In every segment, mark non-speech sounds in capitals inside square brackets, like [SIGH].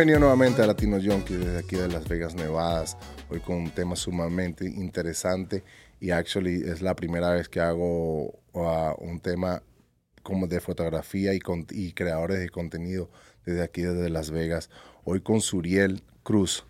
Bienvenido nuevamente a Latino Junkie desde aquí de Las Vegas, Nevadas. Hoy con un tema sumamente interesante y actually es la primera vez que hago uh, un tema como de fotografía y, con, y creadores de contenido desde aquí desde Las Vegas. Hoy con Suriel Cruz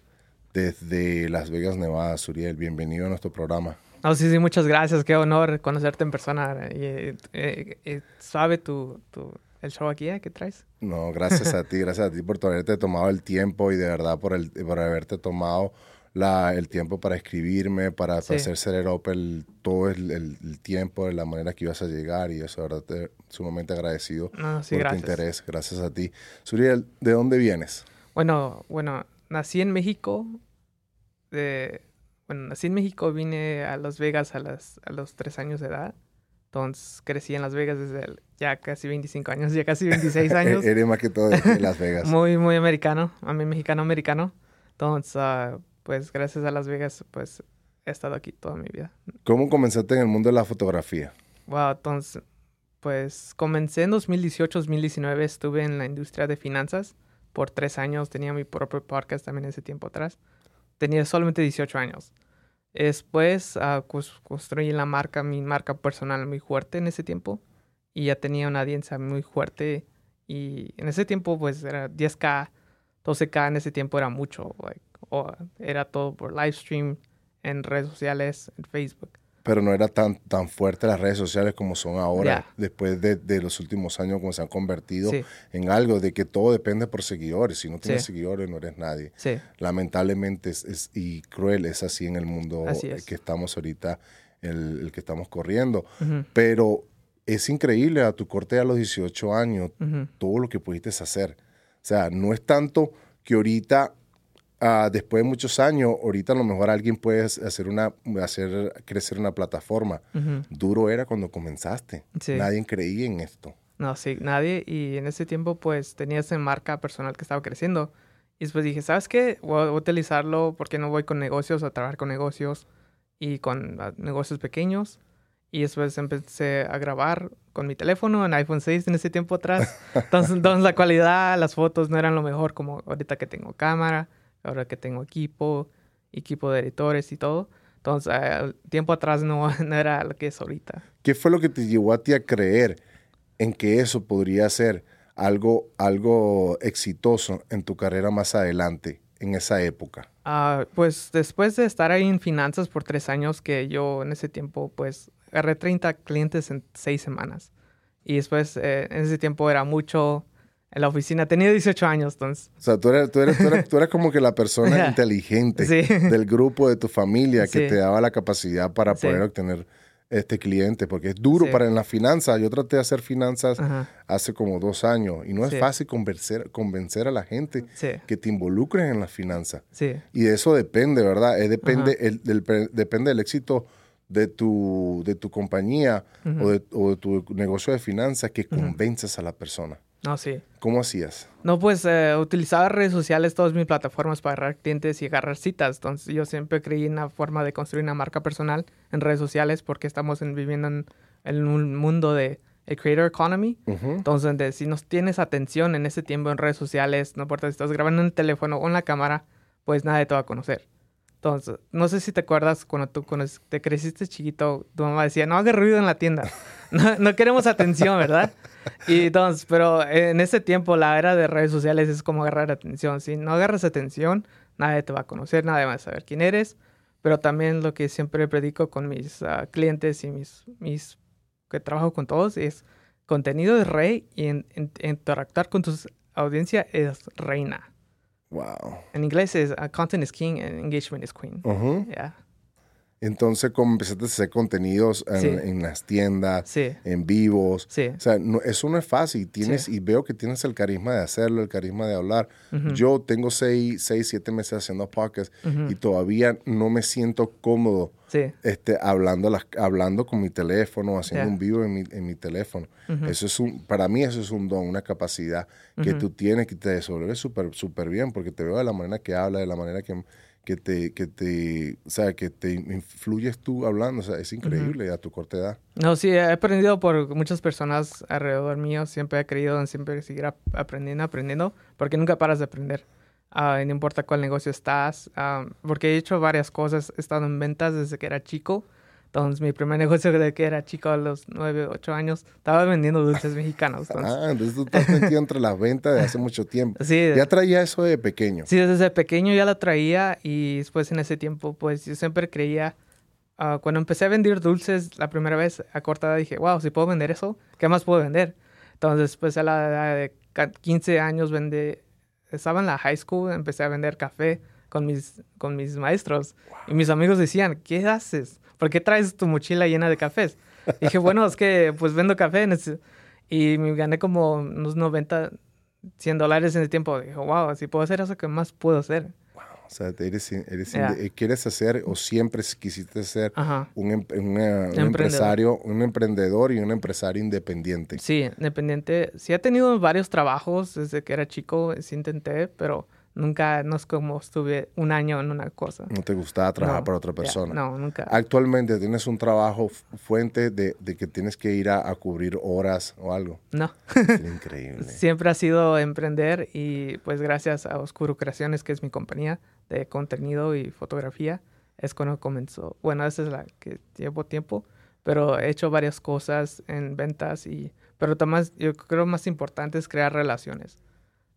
desde Las Vegas, Nevada. Suriel, bienvenido a nuestro programa. Oh, sí, sí, muchas gracias. Qué honor conocerte en persona. Y, eh, eh, eh, ¿Sabe tu, tu, el show aquí eh, que traes? No, gracias a [LAUGHS] ti, gracias a ti por haberte tomado el tiempo y de verdad por, el, por haberte tomado la, el tiempo para escribirme, para, sí. hacer ser el, todo el, el, el, tiempo, de la manera que ibas a llegar y eso, de verdad, te, sumamente agradecido no, sí, por gracias. tu interés. Gracias a ti. Suriel, ¿de dónde vienes? Bueno, bueno, nací en México. De, bueno, nací en México, vine a Las Vegas a, las, a los tres años de edad. Entonces crecí en Las Vegas desde el, ya casi 25 años, ya casi 26 [LAUGHS] años. Eres más que todo de Las Vegas. [LAUGHS] muy, muy americano, a mí mexicano-americano. Entonces, uh, pues gracias a Las Vegas, pues he estado aquí toda mi vida. ¿Cómo comenzaste en el mundo de la fotografía? Wow, entonces, pues comencé en 2018-2019, estuve en la industria de finanzas por tres años, tenía mi propio podcast también ese tiempo atrás. Tenía solamente 18 años. Después uh, construí la marca, mi marca personal muy fuerte en ese tiempo. Y ya tenía una audiencia muy fuerte. Y en ese tiempo, pues era 10K, 12K en ese tiempo era mucho. Like, o era todo por live stream, en redes sociales, en Facebook. Pero no era tan, tan fuerte las redes sociales como son ahora, yeah. después de, de, los últimos años, como se han convertido sí. en algo de que todo depende por seguidores. Si no tienes sí. seguidores, no eres nadie. Sí. Lamentablemente es, es, y cruel es así en el mundo es. que estamos ahorita, el, el que estamos corriendo. Uh -huh. Pero es increíble a tu corte a los 18 años uh -huh. todo lo que pudiste hacer. O sea, no es tanto que ahorita Uh, después de muchos años, ahorita a lo mejor alguien puede hacer una, hacer crecer una plataforma. Uh -huh. Duro era cuando comenzaste. Sí. Nadie creía en esto. No, sí, nadie. Y en ese tiempo, pues, tenía esa marca personal que estaba creciendo. Y después dije, ¿sabes qué? Voy a utilizarlo porque no voy con negocios, a trabajar con negocios y con uh, negocios pequeños. Y después empecé a grabar con mi teléfono en iPhone 6 en ese tiempo atrás. entonces, [LAUGHS] entonces, la calidad, las fotos no eran lo mejor como ahorita que tengo cámara ahora que tengo equipo, equipo de editores y todo. Entonces, eh, tiempo atrás no, [LAUGHS] no, era lo que es ahorita. ¿Qué fue lo que te llevó a ti a creer en que eso podría ser algo, algo exitoso en tu carrera más adelante, en esa época? Uh, pues después de estar ahí en finanzas por tres años, que yo en ese tiempo, pues, agarré 30 clientes en seis semanas. Y después, eh, en ese tiempo era mucho en la oficina. Tenía 18 años, entonces. O sea, tú eres, tú eres, tú eres, tú eres como que la persona [LAUGHS] inteligente sí. del grupo, de tu familia, que sí. te daba la capacidad para sí. poder obtener este cliente, porque es duro para en las finanzas. Yo traté de hacer finanzas -huh. hace como dos años y no es fácil convencer, convencer a la gente que te involucren en las finanzas. Y de eso depende, ¿verdad? Es depende, uh -huh. el, del, depende del éxito de tu, de tu compañía uh -huh. o, de, o, de, tu negocio de finanzas que convences a la persona. No, sí. ¿Cómo hacías? No, pues eh, utilizaba redes sociales, todas mis plataformas para agarrar clientes y agarrar citas. Entonces yo siempre creí en la forma de construir una marca personal en redes sociales porque estamos en, viviendo en, en, un mundo de el creator economy. Uh -huh. Entonces, de, si nos tienes atención en ese tiempo en redes sociales, no importa si estás grabando en el teléfono o en la cámara, pues nadie te va a conocer. Entonces, no sé si te acuerdas cuando tú cuando te creciste chiquito, tu mamá decía, no hagas ruido en la tienda. [LAUGHS] No, queremos atención, ¿verdad? Y entonces, pero en ese tiempo la era de redes sociales es como agarrar atención. Si no agarras atención, nadie te va a conocer, nadie va a saber quién eres. Pero también lo que siempre predico con mis uh, clientes y mis, mis que trabajo con todos es contenido es rey y interactuar con tu audiencia es reina. Wow. And inglés is uh, content is king and engagement is queen. -huh. yeah. Entonces, como empezaste a hacer contenidos en, sí. en las tiendas, sí. en vivos. Sí. O sea, no, eso no es fácil. Tienes, Y veo que tienes el carisma de hacerlo, el carisma de hablar. Uh -huh. Yo tengo seis, seis, siete meses haciendo podcast uh -huh. y todavía no me siento cómodo este, hablando, las, hablando con mi teléfono, haciendo yeah. un vivo en mi, en mi teléfono. Uh -huh. Eso es un, para mí eso es un don, una capacidad que tú tienes que te desenvolves súper super bien porque te veo de la manera que hablas, de la manera que que te, que te, o sea, que te influyes tú hablando, o sea, es increíble a tu corta edad. No, sí, he aprendido por muchas personas alrededor mío, siempre he creído en siempre seguir aprendiendo, aprendiendo, porque nunca paras de aprender. Uh, no importa cuál negocio estás, uh, porque he hecho varias cosas, he estado en ventas desde que era chico, entonces, mi primer negocio de que era chico a los 9, 8 años, estaba vendiendo dulces mexicanos. Ah, entonces tú estás metido entre las ventas de hace mucho tiempo. [LAUGHS] Sí. ¿Ya traía eso de pequeño? Sí, desde pequeño ya lo traía y después en ese tiempo, pues yo siempre creía, uh, cuando empecé a vender dulces la primera vez a corta edad, dije, wow, si puedo vender eso, ¿qué más puedo vender? Entonces, pues a la edad de 15 años vendé, estaba en la high school, empecé a vender café con mis, con mis maestros. Y mis amigos decían, ¿qué haces? ¿Por qué traes tu mochila llena de cafés? dije, bueno, es que pues vendo café y me gané como unos 90, 100 dólares en el tiempo. Dije, wow, si puedo hacer eso, ¿qué más puedo hacer? Wow, o sea, eres, eres eh, quieres hacer o siempre quisiste ser un, em, un, empresario, un emprendedor y un empresario independiente. Sí, independiente. Sí he tenido varios trabajos desde que era chico, sí intenté, pero Nunca, no es como estuve un año en una cosa. No te gustaba trabajar para otra persona. no, nunca. Actualmente tienes un trabajo fuente de, de que tienes que ir a, cubrir horas o algo. No. [LAUGHS] increíble. Siempre ha sido emprender y pues gracias a Oscuro Creaciones, que es mi compañía de contenido y fotografía, es cuando comenzó. Bueno, esa es la que llevo tiempo, pero he hecho varias cosas en ventas y, pero más, yo creo más importante es crear relaciones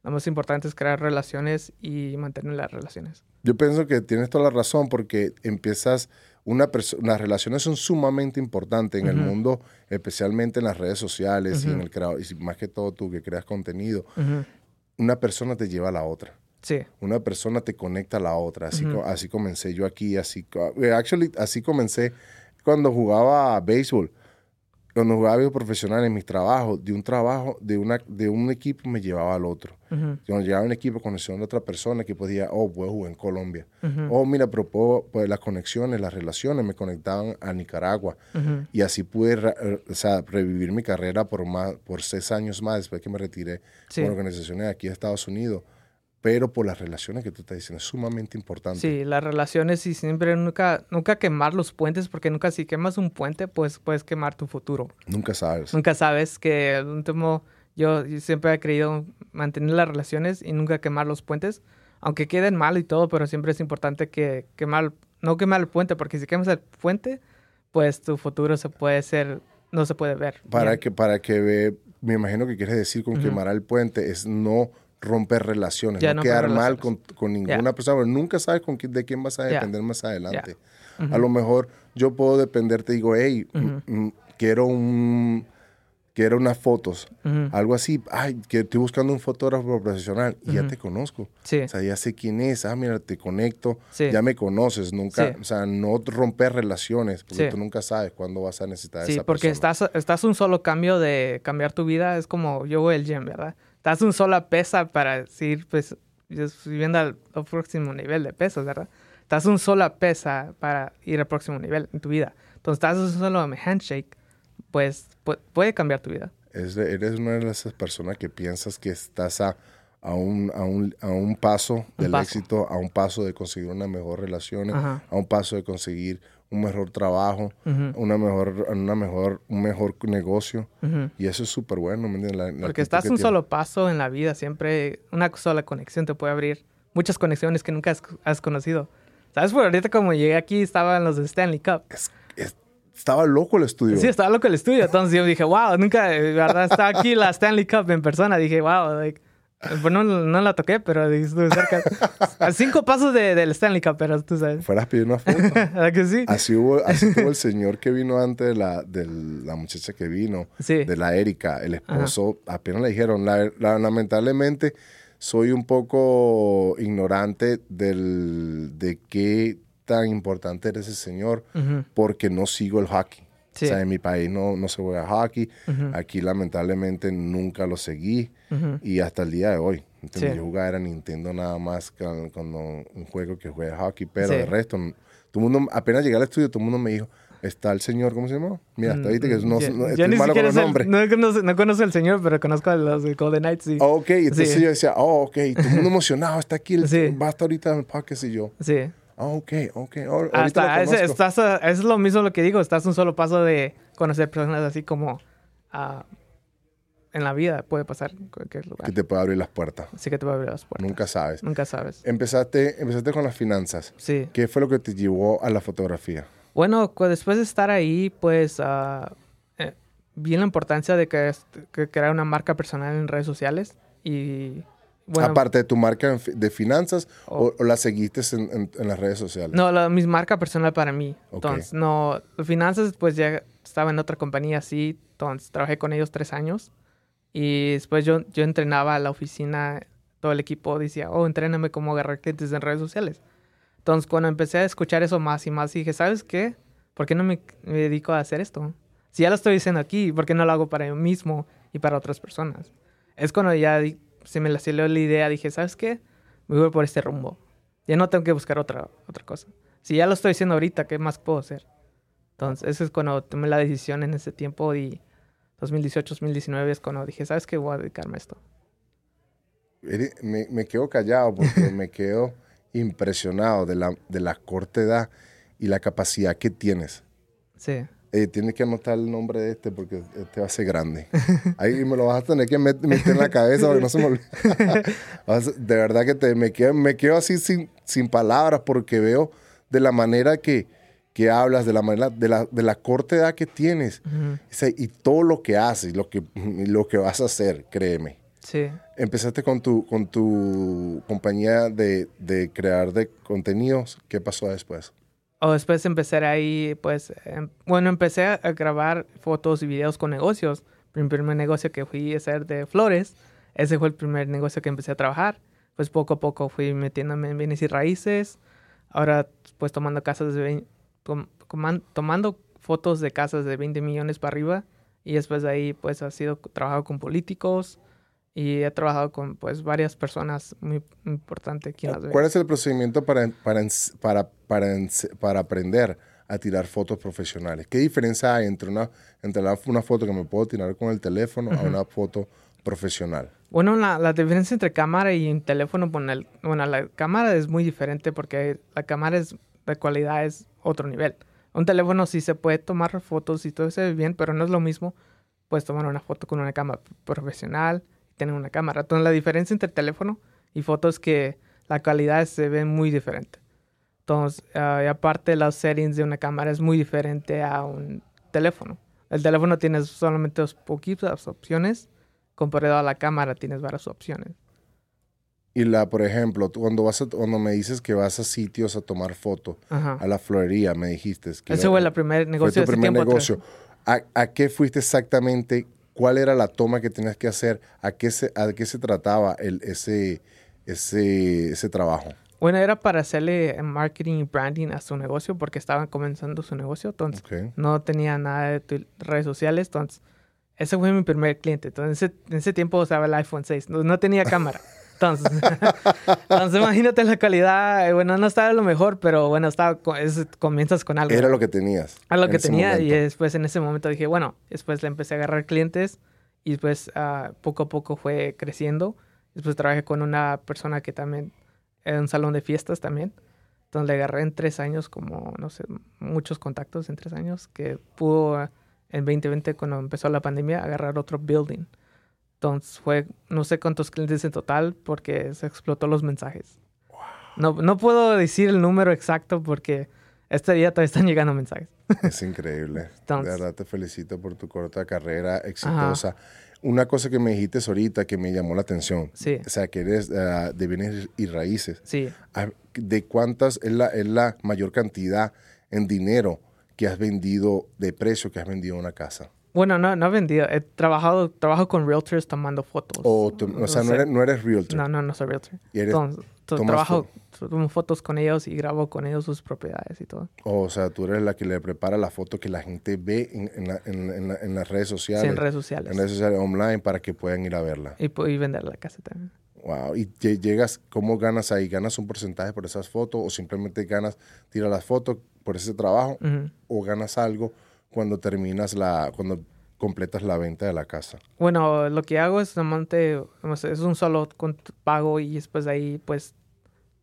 lo más importante es crear relaciones y mantener las relaciones. Yo pienso que tienes toda la razón porque empiezas, una las relaciones son sumamente importantes en el mundo, especialmente en las redes sociales y en el y más que todo tú que creas contenido. Una persona te lleva a la otra. Sí. Una persona te conecta a la otra. Así, así comencé yo aquí, así, actually, así comencé cuando jugaba béisbol cuando jugaba profesional en mis trabajos, de un trabajo, de, una, de un equipo me llevaba al otro. Cuando llegaba un equipo, conexión de otra persona que podía, oh, puedo jugar en Colombia. Oh, mira, pero pues las conexiones, las relaciones me conectaban a Nicaragua. Y así pude revivir mi carrera por, más, por seis años más después que me retiré con organizaciones aquí en Estados Unidos pero por las relaciones que tú estás diciendo, es sumamente importante. Sí, las relaciones y siempre nunca, nunca quemar los puentes, porque nunca si quemas un puente, pues puedes quemar tu futuro. Nunca sabes. Nunca sabes que el último, yo siempre he querido mantener las relaciones y nunca quemar los puentes, aunque queden mal y todo, pero siempre es importante que quemar, no quemar el puente, porque si quemas el puente, pues tu futuro se puede ser, no se puede ver. Para que, para que ve, me imagino que quieres decir con quemar el puente es no romper relaciones, no, quedar mal con, ninguna persona, nunca sabes con quién, de quién vas a depender más adelante. A lo mejor yo puedo depender, te digo, hey, quiero un quiero unas fotos, algo así, ay, que estoy buscando un fotógrafo profesional y ya te conozco. O sea, ya sé quién es, ah, mira, te conecto, ya me conoces, nunca, o sea, no romper relaciones, porque tú nunca sabes cuándo vas a necesitar esa persona. Sí, porque estás, estás un solo cambio de cambiar tu vida, es como yo voy al gym, ¿verdad? estás un sola pesa para decir, pues, subiendo al, próximo nivel de peso, ¿verdad? Estás un sola pesa para ir al próximo nivel en tu vida. Entonces, estás un solo handshake, pues puede cambiar tu vida. eres una de esas personas que piensas que estás a, a, un, a, un, a un paso del éxito, a un paso de conseguir una mejor relación, a un paso de conseguir un mejor trabajo, una mejor, una mejor, un mejor negocio. Y eso es súper bueno. Porque estás un solo paso en la vida. Siempre una sola conexión te puede abrir muchas conexiones que nunca has, conocido. ¿Sabes? Por ahorita como llegué aquí estaban los de Stanley Cup. Estaba loco el estudio. Sí, estaba loco el estudio. Entonces yo dije, wow, nunca, verdad, estaba aquí la Stanley Cup en persona. Dije, wow, like, bueno, no, la toqué, pero estuve cerca. a cinco pasos de, del Stanley Cup, pero tú sabes. Fueras pidió una [LAUGHS] foto. ¿Verdad que sí? Así hubo, [LAUGHS] así tuvo el señor que vino antes de la, de la muchacha que vino, de la Erika, el esposo, apenas le dijeron, lamentablemente soy un poco ignorante del, de qué tan importante era ese señor, porque no sigo el hockey. O sea, en mi país no, no se juega hockey. Aquí lamentablemente nunca lo seguí. Y hasta el día de hoy. Entonces, yo jugaba era Nintendo nada más cuando un juego que juega hockey. Pero el resto, todo mundo, apenas llegué al estudio, todo el mundo me dijo, está el señor, ¿cómo se llama? Mira, hasta ahorita que no, Ya- no, estoy malo con los nombres. no, no conozco al señor, pero conozco a los de Golden Knights. Sí. Ok, entonces Sí. yo decía, oh, ok, todo el mundo [LAUGHS] emocionado, está aquí, el, Sí. va a estar ahorita en el podcast y yo, Sí. Ah, ok, ok, Hasta, lo es, conozco. estás a- es lo mismo lo que digo, estás un solo paso de conocer personas así como ah, en la vida puede pasar en cualquier lugar. que te puede abrir las puertas. Así que te a abrir las puertas. Nunca sabes. Nunca sabes. Empezaste, empezaste con las finanzas. Sí. ¿Qué fue lo que te llevó a la fotografía? Bueno, después de estar ahí, pues eh, vi la importancia de que, est- que crear una marca personal en redes sociales y bueno, Aparte de tu marca de finanzas Oh. o, o la seguiste en, en- en las redes sociales. no, la, mi marca personal para mí. Ok. Entonces, no, finanzas, pues ya estaba en otra compañía así, entonces trabajé con ellos tres años y después yo, yo entrenaba a la oficina, todo el equipo decía, oh, entréname cómo agarrar clientes en redes sociales. Entonces, cuando empecé a escuchar eso más y más, dije, ¿sabes qué? ¿Por qué no me, me dedico a hacer esto? Si ya lo estoy diciendo aquí, ¿por qué no lo hago para mí mismo y para otras personas? Es cuando ya se me la salió la idea, dije, ¿sabes qué? Me voy por este rumbo. Ya no tengo que buscar otra, otra cosa. Si ya lo estoy haciendo ahorita, ¿qué más puedo hacer? Entonces, eso es cuando tomé la decisión en ese tiempo y 2018, 2019 es cuando dije, ¿sabes qué? Voy a dedicarme a esto. Me, me quedo callado porque me quedo [LAUGHS] impresionado de la, de la corta edad y la capacidad que tienes. Sí. Eh, tienes que anotar el nombre de este porque este va a ser grande. Ahí me lo vas a tener que met- meter en la cabeza porque no se me [LAUGHS] a- de verdad que te, me, quedo, me quedo así sin, sin palabras porque veo de la manera que, que hablas, de la manera, de la, de la corta edad que tienes sea, y todo lo que haces, lo que, lo que vas a hacer, créeme. Sí. Empezaste con tu, con tu compañía de, de crear de contenidos. ¿Qué pasó después? O después empecé ahí, pues, em- bueno, empecé a, a grabar fotos y videos con negocios. Mi primer negocio que fui a hacer de flores, ese fue el primer negocio que empecé a trabajar. Pues poco a poco fui metiéndome en bienes y raíces. Ahora, pues, tomando casas de vein- tom- coman- tomando fotos de casas de 20 millones para arriba. Y después de ahí, pues, ha sido trabajado con políticos y he trabajado con, pues, varias personas muy importantes aquí en Las Vegas. ¿Cuál es el procedimiento para, para, para, para, para aprender a tirar fotos profesionales? ¿Qué diferencia hay entre una, entre la- una foto que me puedo tirar con el teléfono a una foto profesional? Bueno, la, la diferencia entre cámara y un teléfono, bueno, el- bueno, la cámara es muy diferente porque la cámara es de calidad es otro nivel. Un teléfono sí se puede tomar fotos y todo se ve bien, pero no es lo mismo. Puedes tomar una foto con una cámara profesional y tener una cámara. Entonces la diferencia entre teléfono y foto es que la calidad se ve muy diferente. Entonces, ah, y aparte los settings de una cámara es muy diferente a un teléfono. El teléfono tienes solamente dos poquitas opciones comparado a la cámara tienes varias opciones. Y la, por ejemplo, tú cuando, vas a- cuando me dices que vas a sitios a tomar fotos, Ajá. a la florería, me dijiste que Ese fue el primer fue negocio tu de primer tiempo negocio. ¿A, a qué fuiste exactamente? ¿Cuál era la toma que tenías que hacer? ¿A qué se, a qué se trataba el, ese, ese, ese trabajo? Bueno, era para hacerle marketing y branding a su negocio porque estaban comenzando su negocio, entonces Ok. no tenía nada de redes sociales, entonces ese fue mi primer cliente. Entonces en ese, en ese tiempo usaba el iPhone 6, no, no tenía cámara. [LAUGHS] Entonces, [LAUGHS] entonces imagínate la calidad, bueno, no estaba lo mejor, pero bueno, estaba, es- comienzas con algo. Era lo que tenías. a lo en que tenía y después en ese momento dije, bueno, después le empecé a agarrar clientes y después ah, poco a poco fue creciendo. Después trabajé con una persona que también era un salón de fiestas también. Entonces le agarré en tres años como, no sé, muchos contactos en tres años que pudo en 2020 cuando empezó la pandemia agarrar otro building. Entonces fue no sé cuántos clientes en total porque se explotó los mensajes. No, no puedo decir el número exacto porque este día todavía están llegando mensajes. [LAUGHS] Es increíble. Entonces- de verdad te felicito por tu corta carrera exitosa. Una cosa que me dijiste ahorita que me llamó la atención. Sí. O sea, que eres ah, de bienes y raíces. Sí. ¿De cuántas es la, es la mayor cantidad en dinero que has vendido, de precio que has vendido una casa? Bueno, no, no he vendido. He trabajado, trabajo con realtors tomando fotos. O, tú- o sea, no eres, no eres realtor. No, no, no soy realtor. Y eres- Entonces, trabajo, tomo fotos con ellos y grabo con ellos sus propiedades y todo. O sea, tú eres la que le prepara la foto que la gente ve en, en la- en- la- en las redes sociales. Sí, en redes sociales. En redes sociales online para que puedan ir a verla. Y, y vender la casa también. Wow. ¿Y lle- llegas, cómo ganas ahí? ¿Ganas un porcentaje por esas fotos o simplemente ganas, tiras las fotos por ese trabajo o ganas algo cuando terminas la, cuando completas la venta de la casa? Bueno, lo que hago es normalmente, es un solo pago y después de ahí, pues,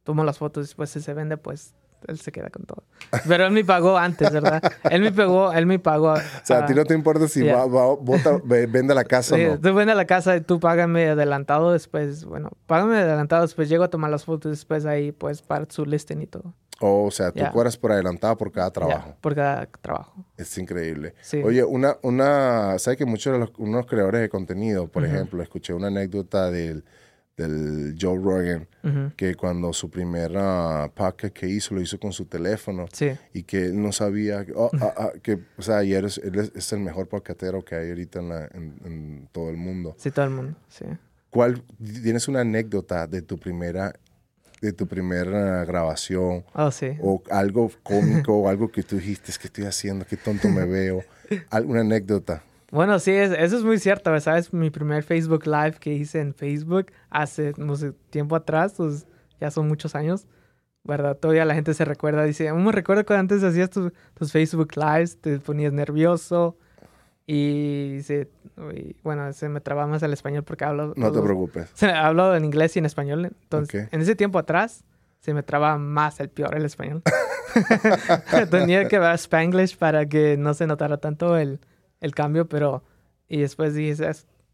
tomo las fotos y después si se vende, pues, él se queda con todo. Pero él me pagó antes, ¿verdad? él me pagó, él me pagó. O sea, a ti no te importa si yeah. va, va- bota- ve- vende la casa Sí, o no. tú ven a la casa y tú págame adelantado después, bueno, págame adelantado después, llego a tomar las fotos después ahí, pues, para su listing y todo. O sea, tú Yeah. cobras por adelantado por cada trabajo. Ya, por cada trabajo. Es increíble. Sí. Oye, una, una, ¿sabes que muchos de los unos creadores de contenido, por Ujú. ejemplo, escuché una anécdota del, del Joe Rogan, que cuando su primera podcast que hizo, lo hizo con su teléfono Sí, y que él no sabía, que- oh, ah, ah, que, o sea, él es, él es- es el mejor podcastero que hay ahorita en, la- en- en todo el mundo. sí, todo el mundo, sí. ¿Cuál, tienes una anécdota de tu primera, de tu primera grabación Oh, sí. o algo cómico o algo que tú dijiste, es que estoy haciendo, qué tonto me veo? [LAUGHS] ¿Alguna anécdota? Bueno, sí, es- eso es muy cierto, ¿sabes? Mi primer Facebook Live que hice en Facebook hace, no sé, tiempo atrás, pues ya son muchos años, ¿verdad? Todavía la gente se recuerda, dice, aún me recuerdo cuando antes hacías tus, tus Facebook Lives, te ponías nervioso y, se, y, bueno, se me traba más el español porque hablo... No te preocupes. [LAUGHS] se- hablo en inglés y en español, entonces en ese tiempo atrás se me traba más el peor el español. [LAUGHS] Tenía que ver Spanglish para que no se notara tanto el, el cambio, pero y después dije.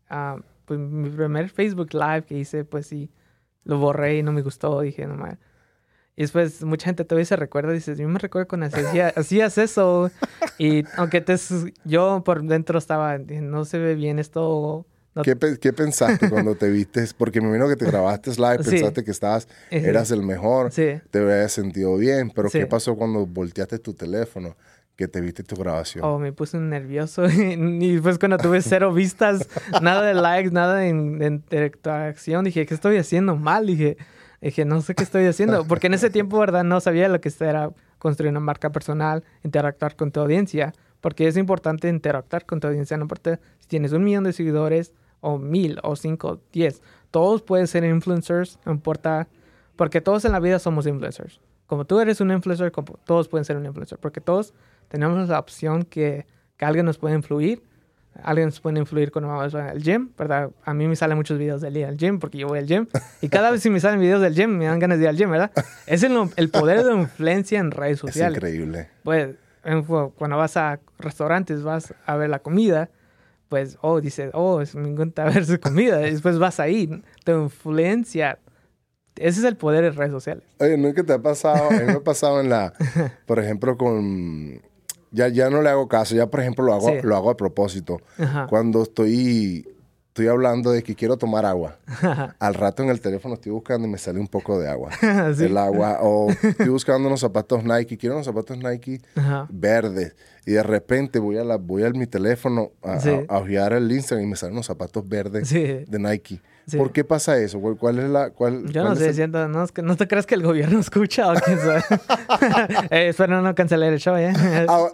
Ah, pues mi primer Facebook Live que hice, pues sí, lo borré y no me gustó, dije, no mames. Y después mucha gente todavía se recuerda, dice, yo me recuerdo cuando hacía- [LAUGHS] hacías eso. Y aunque te, yo por dentro estaba, no se ve bien esto. no ¿Qué, qué pensaste cuando te viste? Porque me imagino que te grabaste live, Sí. pensaste que estabas, eras el mejor, Sí. te habías sentido bien, pero Sí. ¿qué pasó cuando volteaste tu teléfono, que te viste tu grabación? Oh, me puse nervioso. [LAUGHS] y después cuando tuve cero vistas, nada de likes, nada de, de interacción, dije, ¿qué estoy haciendo mal? Dije, dije, no sé qué estoy haciendo. Porque en ese tiempo, ¿verdad? No sabía lo que era construir una marca personal, interactuar con tu audiencia. Porque es importante interactuar con tu audiencia. No importa si tienes un millón de seguidores, o mil, o cinco, diez. Todos pueden ser influencers, no importa. Porque todos en la vida somos influencers. Como tú eres un influencer, todos pueden ser un influencer. Porque todos tenemos la opción que, que alguien nos puede influir. Alguien nos puede influir cuando vamos al gym, ¿verdad? A mí me salen muchos videos del ir al gym porque yo voy al gym. Y cada vez que me salen videos del gym, me dan ganas de ir al gym, ¿verdad? Es el, el poder de influencia en redes es sociales. increíble. Pues cuando vas a restaurantes, vas a ver la comida, pues, oh, dices, oh, es- me encanta ver su comida. Después vas ahí, te influencia. Ese es el poder de redes sociales. Oye, ¿nunca te ha pasado? A mí me ha pasado en la, [LAUGHS] por ejemplo, con... Ya, ya no le hago caso, ya por ejemplo lo hago, Sí. lo hago a propósito. Ajá. Cuando estoy, estoy hablando de que quiero tomar agua, al rato en el teléfono estoy buscando y me sale un poco de agua. [LAUGHS] Sí. El agua, o [LAUGHS] estoy buscando unos zapatos Nike, quiero unos zapatos Nike Ajá. verdes. Y de repente voy a, la, voy a mi teléfono a, Sí. a, a ojear el Instagram y me salen unos zapatos verdes de Nike. Sí. ¿Por qué pasa eso? ¿Cuál, es la...? Cuál, Yo cuál no sé, el- siento, no, no te crees que el gobierno [LAUGHS] escucha o quién sabe. [LAUGHS] eh, espero no cancelar el show, ¿eh?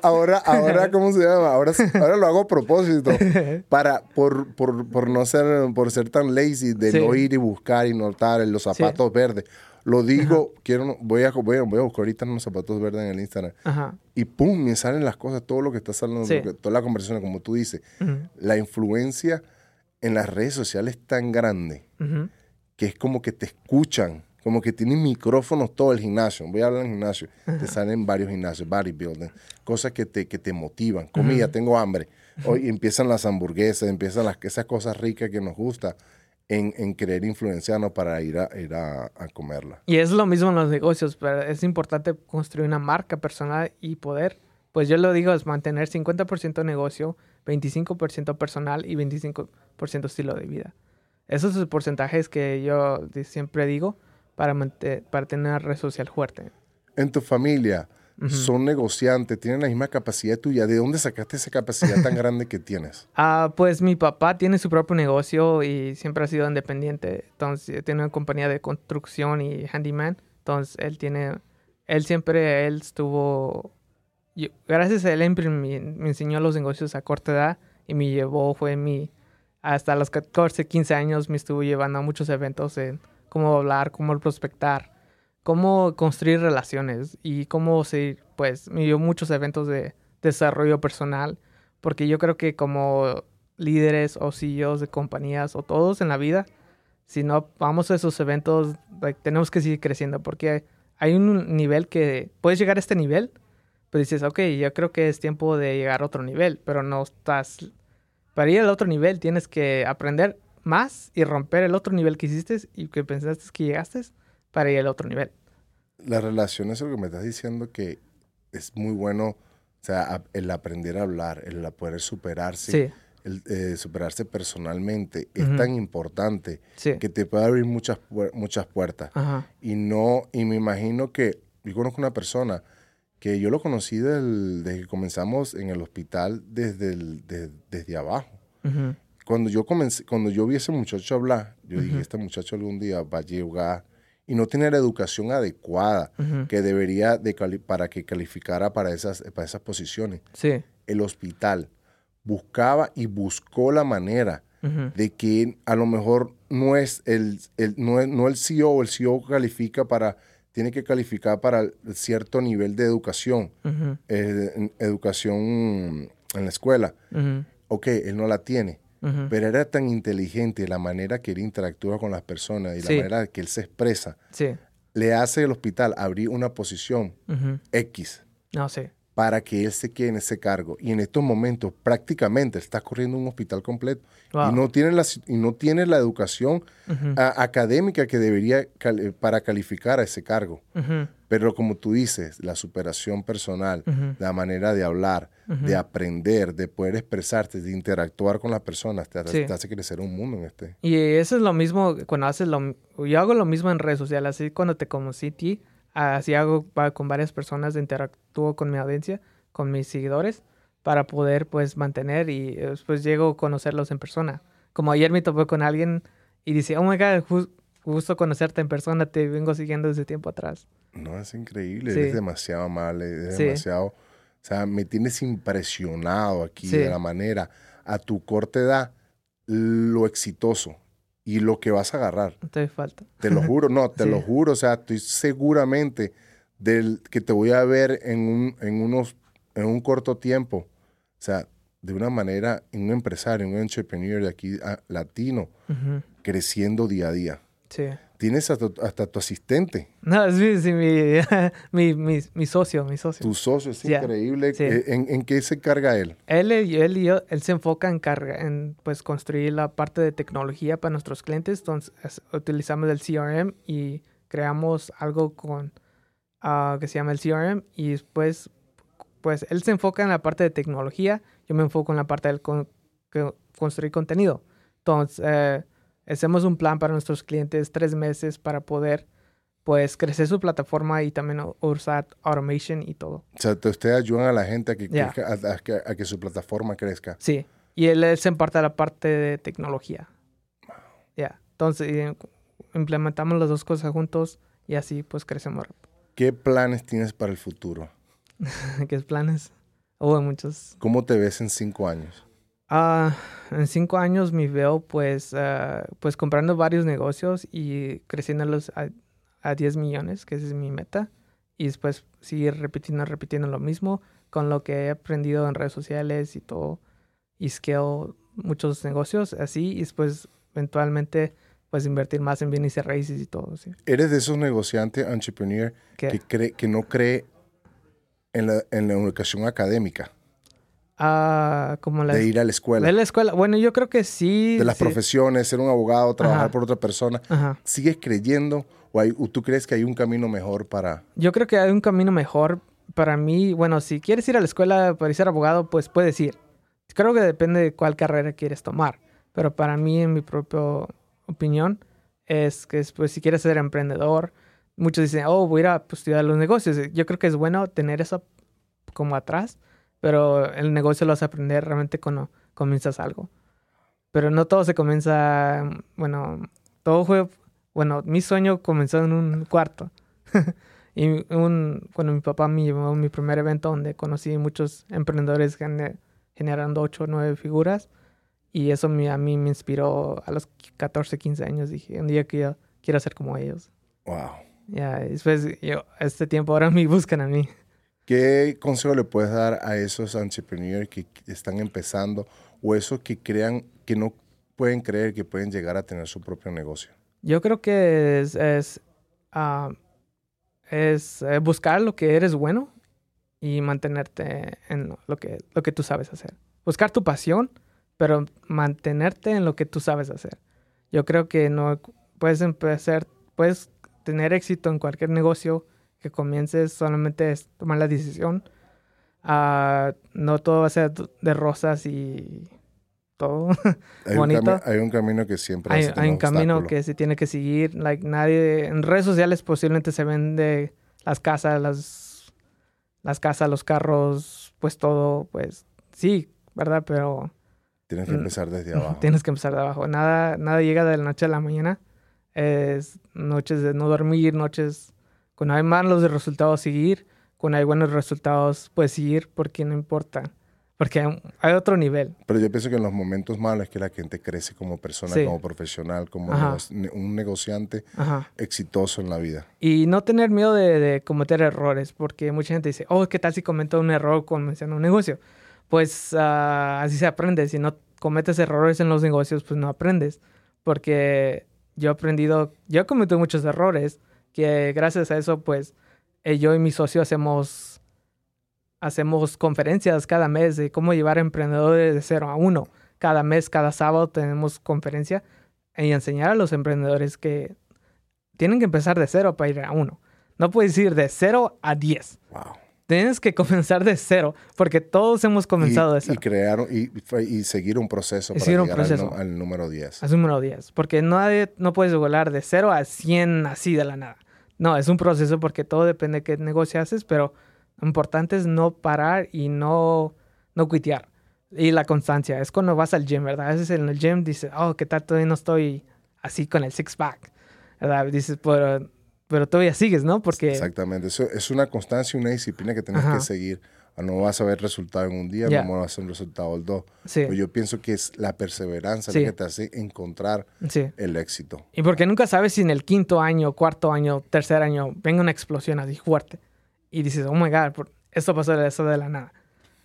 Ahora, ahora, ¿cómo se llama? Ahora, ahora lo hago a propósito. [LAUGHS] Para, por, por, por no ser, por ser tan lazy de Sí. no ir y buscar y notar los zapatos verdes. Lo digo, quiero, voy a, voy, a, voy a buscar ahorita unos zapatos verdes en el Instagram. Ajá. Y pum, me salen las cosas, todo lo que está saliendo, Sí. toda la conversación, como tú dices. Ujú, La influencia en las redes sociales es tan grande ujú. que es como que te escuchan, como que tienen micrófonos todo el gimnasio. Voy a hablar en gimnasio. Te salen varios gimnasios, bodybuilding, cosas que te, que te motivan. Comida, tengo hambre. Hoy empiezan las hamburguesas, empiezan las, esas cosas ricas que nos gusta en, en querer influenciarnos para ir a, ir a, a comerla. Y es lo mismo en los negocios, pero es importante construir una marca personal y poder. Pues yo lo digo, es mantener 50% negocio, 25% personal y 25% estilo de vida. Esos son los porcentajes que yo siempre digo para tener una red social fuerte. En tu familia, son negociantes, tienen la misma capacidad tuya. ¿De dónde sacaste esa capacidad tan [LAUGHS] grande que tienes? Ah, pues mi papá tiene su propio negocio y siempre ha sido independiente. Entonces, tiene una compañía de construcción y handyman. Entonces, él tiene, él siempre, él estuvo, yo- gracias a él, me, me enseñó los negocios a corta edad y me llevó, fue mi, hasta los 14, 15 años me estuvo llevando a muchos eventos en cómo hablar, cómo prospectar, cómo construir relaciones y cómo se, pues, me dio muchos eventos de desarrollo personal, porque yo creo que como líderes o CEOs de compañías o todos en la vida, si no vamos a esos eventos, tenemos que seguir creciendo, porque hay un nivel que puedes llegar a este nivel, pero dices, ok, yo creo que es tiempo de llegar a otro nivel, pero no estás... Para ir al otro nivel tienes que aprender más y romper el otro nivel que hiciste y que pensaste que llegaste para ir al otro nivel. Las relaciones, lo que me estás diciendo que es muy bueno, o sea, el aprender a hablar, el poder superarse, el eh, superarse personalmente es tan importante que te puede abrir muchas, muchas puertas. Y no, y me imagino que yo conozco una persona que yo lo conocí desde que comenzamos en el hospital desde, desde abajo. Cuando yo comencé, cuando yo vi a ese muchacho hablar, yo dije, este muchacho algún día va a llegar y no tiene la educación adecuada que debería de para que calificara para esas, para esas posiciones. Sí. El hospital buscaba y buscó la manera de que a lo mejor no es el, el no, no, el CEO, el CEO califica para, tiene que calificar para cierto nivel de educación, eh, educación en la escuela. Ok, él no la tiene pero era tan inteligente la manera que él interactúa con las personas y la manera que él se expresa. Le hace el hospital abrir una posición X. No, sí. Para que él se quede en ese cargo. Y en estos momentos prácticamente está corriendo un hospital completo. Y, no tiene la, y no tiene la educación académica que debería para calificar a ese cargo. Pero como tú dices, la superación personal, la manera de hablar, de aprender, de poder expresarte, de interactuar con las personas, te, hace crecer un mundo en este. Y eso es lo mismo cuando haces lo... Yo hago lo mismo en redes sociales, así cuando te conocí ti, así hago con varias personas, interactúo con mi audiencia, con mis seguidores, para poder pues mantener y después llego a conocerlos en persona. Como ayer me topé con alguien y dice, oh my god, gusto conocerte en persona, te vengo siguiendo desde tiempo atrás. No, es increíble, eres demasiado amable, eres demasiado, o sea, me tienes impresionado aquí de la manera, a tu corta edad, lo exitoso y lo que vas a agarrar. Te falta. Te lo juro, no, te lo juro, o sea, estoy seguramente del que te voy a ver en un, en unos, en un corto tiempo, o sea, de una manera, un empresario, un entrepreneur de aquí latino, creciendo día a día. Sí. Tienes hasta, tu asistente. No, es [LAUGHS] mi, mi, socio, mi socio. Tu socio es increíble. Eh, ¿En, qué se encarga él? Él, él y yo, él se enfoca en, carga, en pues, construir la parte de tecnología para nuestros clientes. Entonces, utilizamos el CRM y creamos algo con ah, que se llama el CRM y después, pues, él se enfoca en la parte de tecnología, yo me enfoco en la parte de construir contenido. Entonces, eh, hacemos un plan para nuestros clientes tres meses para poder pues crecer su plataforma y también usar automation y todo. O sea, ustedes ayudan a la gente a que, a, que, su plataforma crezca. Sí, y él es en parte la parte de tecnología. Ya, entonces implementamos las dos cosas juntos y así pues crecemos. ¿Qué planes tienes para el futuro? [LAUGHS] ¿Qué planes? Oh, muchos. ¿Cómo te ves en cinco años? Ah, en cinco años me veo pues, ah, pues comprando varios negocios y creciéndolos a, a 10 millones, que esa es mi meta. Y después seguir repitiendo, repitiendo lo mismo con lo que he aprendido en redes sociales y todo. Y scale muchos negocios así. Y después eventualmente pues invertir más en bienes y raíces y todo. ¿sí? ¿Eres de esos negociantes, entrepreneur, que, cree, que no cree en la, en la educación académica? Como de ir a la escuela. De la escuela. Bueno, yo creo que sí. De las profesiones, ser un abogado, trabajar por otra persona. ¿Sigues creyendo o, tú crees que hay un camino mejor para...? Yo creo que hay un camino mejor para mí. Bueno, si quieres ir a la escuela para ser abogado, pues puedes ir. Creo que depende de cuál carrera quieres tomar. Pero para mí, en mi propia opinión, es que pues, si quieres ser emprendedor, muchos dicen, oh, voy a ir a pues, estudiar los negocios. Yo creo que es bueno tener eso como atrás pero el negocio lo vas a aprender realmente cuando comienzas algo. Pero no todo se comienza, bueno, todo fue, bueno, mi sueño comenzó en un cuarto. [LAUGHS] y un, cuando mi papá me llevó a mi primer evento donde conocí muchos emprendedores generando ocho o nueve figuras. Y eso me- a mí me inspiró a los 14, 15 años. Dije, un día que yo quiero ser como ellos. Wow. Ya, después yo, este tiempo ahora me [LAUGHS] buscan a mí. ¿Qué consejo le puedes dar a esos entrepreneurs que están empezando o esos que crean que no pueden creer que pueden llegar a tener su propio negocio? Yo creo que es, es, ah, eh, buscar lo que eres bueno y mantenerte en lo que, lo que tú sabes hacer. Buscar tu pasión, pero mantenerte en lo que tú sabes hacer. Yo creo que no puedes empezar, puedes tener éxito en cualquier negocio que comiences, solamente es tomar la decisión. Ah, no todo va a ser de rosas y todo. [LAUGHS] Hay, un, Bonito. cami- hay un camino que siempre hay, hay un camino que se tiene que seguir. Like, nadie, en redes sociales posiblemente se vende las casas, las, las casas, los carros, pues todo, pues sí, ¿verdad? Pero Tienes que Mm, empezar desde [LAUGHS] abajo. tienes que empezar de abajo. Nada, nada llega de la noche a la mañana. Es noches de no dormir, noches cuando hay malos resultados seguir, cuando hay buenos resultados pues seguir porque no importa. Porque hay, hay otro nivel. Pero yo pienso que en los momentos malos es que la gente crece como persona, Sí. como profesional, como Ajá. un negociante Ajá. exitoso en la vida. Y no tener miedo de, de cometer errores, porque mucha gente dice, oh, ¿qué tal si cometo un error comenzando un negocio? Pues ah, así se aprende. Si no cometes errores en los negocios, pues no aprendes. Porque yo he aprendido, yo he cometido muchos errores, que gracias a eso, pues eh, yo y mi socio hacemos, hacemos conferencias cada mes de cómo llevar emprendedores de cero a uno. Cada mes, cada sábado tenemos conferencia y enseñar a los emprendedores que tienen que empezar de cero para ir a uno. No puedes ir de cero a diez. Wow. Tienes que [LAUGHS] comenzar de cero, porque todos hemos comenzado y, de cero. y crear y, y seguir un proceso Y para seguir un llegar al proceso. nu- Al, número 10. Es número 10. Porque nadie, no puedes volar de 0 a 100 así de la nada. No, es un proceso porque todo depende de qué negocio haces, pero lo importante es no parar y no, no quitear. Y la constancia. Es cuando vas al gym, ¿verdad? A veces en el gym dices, oh, ¿qué tal? Todavía no estoy así con el six-pack. ¿Verdad? Dices, pero, pero todavía sigues, ¿no? Porque... Exactamente. Eso es una constancia y una disciplina que tienes Ajá. que seguir. Ah, No vas a ver resultado en un día, Ya. no vas a ver un resultado el dos. Sí, Pero yo pienso que es la perseverancia Sí. la que te hace encontrar sí. el éxito. Y porque nunca sabes si en el quinto año, cuarto año, tercer año venga una explosión así fuerte. Y dices, oh my God, esto pasó de eso de la nada.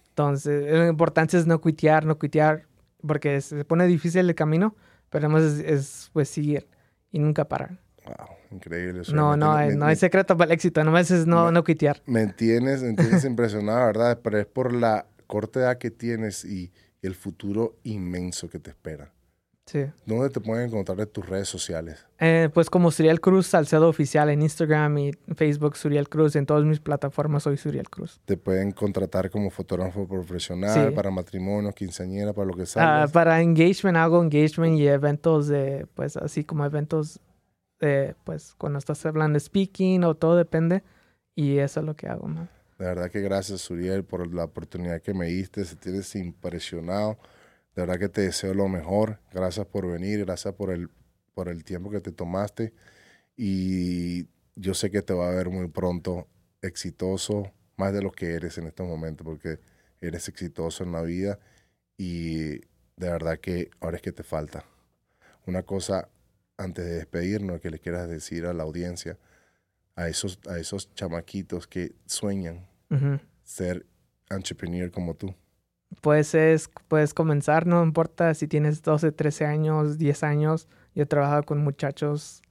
Entonces, lo importante es no cuitear, no cuitear, porque se pone difícil el camino, pero además es, es, pues seguir y nunca parar. Wow, increíble. eso. No, no, tiene- me- no hay secreto para el éxito, no, Me- no cuitear. Me tienes, me tienes impresionado, ¿verdad? Pero es por la corta edad que tienes y el futuro inmenso que te espera. Sí. ¿Dónde te pueden encontrar en tus redes sociales? Eh, pues como Suriel Cruz, Salcedo Oficial en Instagram y Facebook, Suriel Cruz, en todas mis plataformas soy Suriel Cruz. Te pueden contratar como fotógrafo profesional, Sí. para matrimonio, quinceañera, para lo que Ah, salgas. para engagement hago engagement y eventos de, pues así como eventos de, pues cuando estás hablando speaking o todo depende. Y eso es lo que hago, man. De verdad que gracias, Uriel, por la oportunidad que me diste. Se tienes impresionado. De verdad que te deseo lo mejor. Gracias por venir, gracias por el, por el tiempo que te tomaste. Y yo sé que te va a ver muy pronto exitoso, más de lo que eres en este momento, porque eres exitoso en la vida. Y de verdad que ahora es que te falta. Una cosa antes de despedirnos que le quieras decir a la audiencia, a esos, a esos chamaquitos que sueñan Ujú. ser entrepreneur como tú. Pues es, puedes comenzar, no importa si tienes 12, 13 años, 10 años. Yo he trabajado con muchachos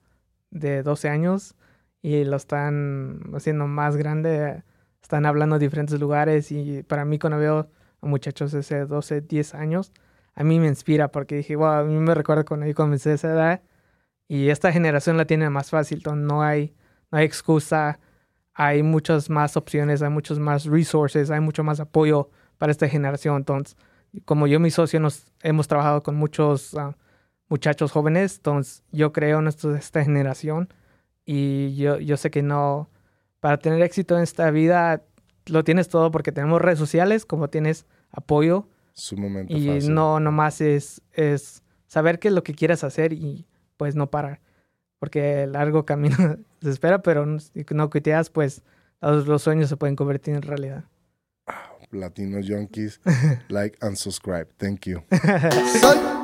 de 12 años y lo están haciendo más grande. Están hablando de diferentes lugares y para mí cuando veo a muchachos de ese 12, 10 años, a mí me inspira porque dije, wow, a mí me recuerda cuando yo comencé esa edad y esta generación la tiene más fácil, entonces no hay, no hay excusa, hay muchas más opciones, hay muchos más resources, hay mucho más apoyo para esta generación. Entonces, como yo y mi socio nos hemos trabajado con muchos ah, muchachos jóvenes, entonces yo creo en esto- esta generación y yo, yo sé que no, para tener éxito en esta vida, lo tienes todo porque tenemos redes sociales, como tienes apoyo Sumamente y fácil. no nomás es, es saber qué es lo que quieres hacer y pues no parar. Porque el largo camino [LAUGHS] se espera, pero no- si no quiteas, pues los, los sueños se pueden convertir en realidad. Latino Junkies. [LAUGHS] like and subscribe. Thank you. [LAUGHS]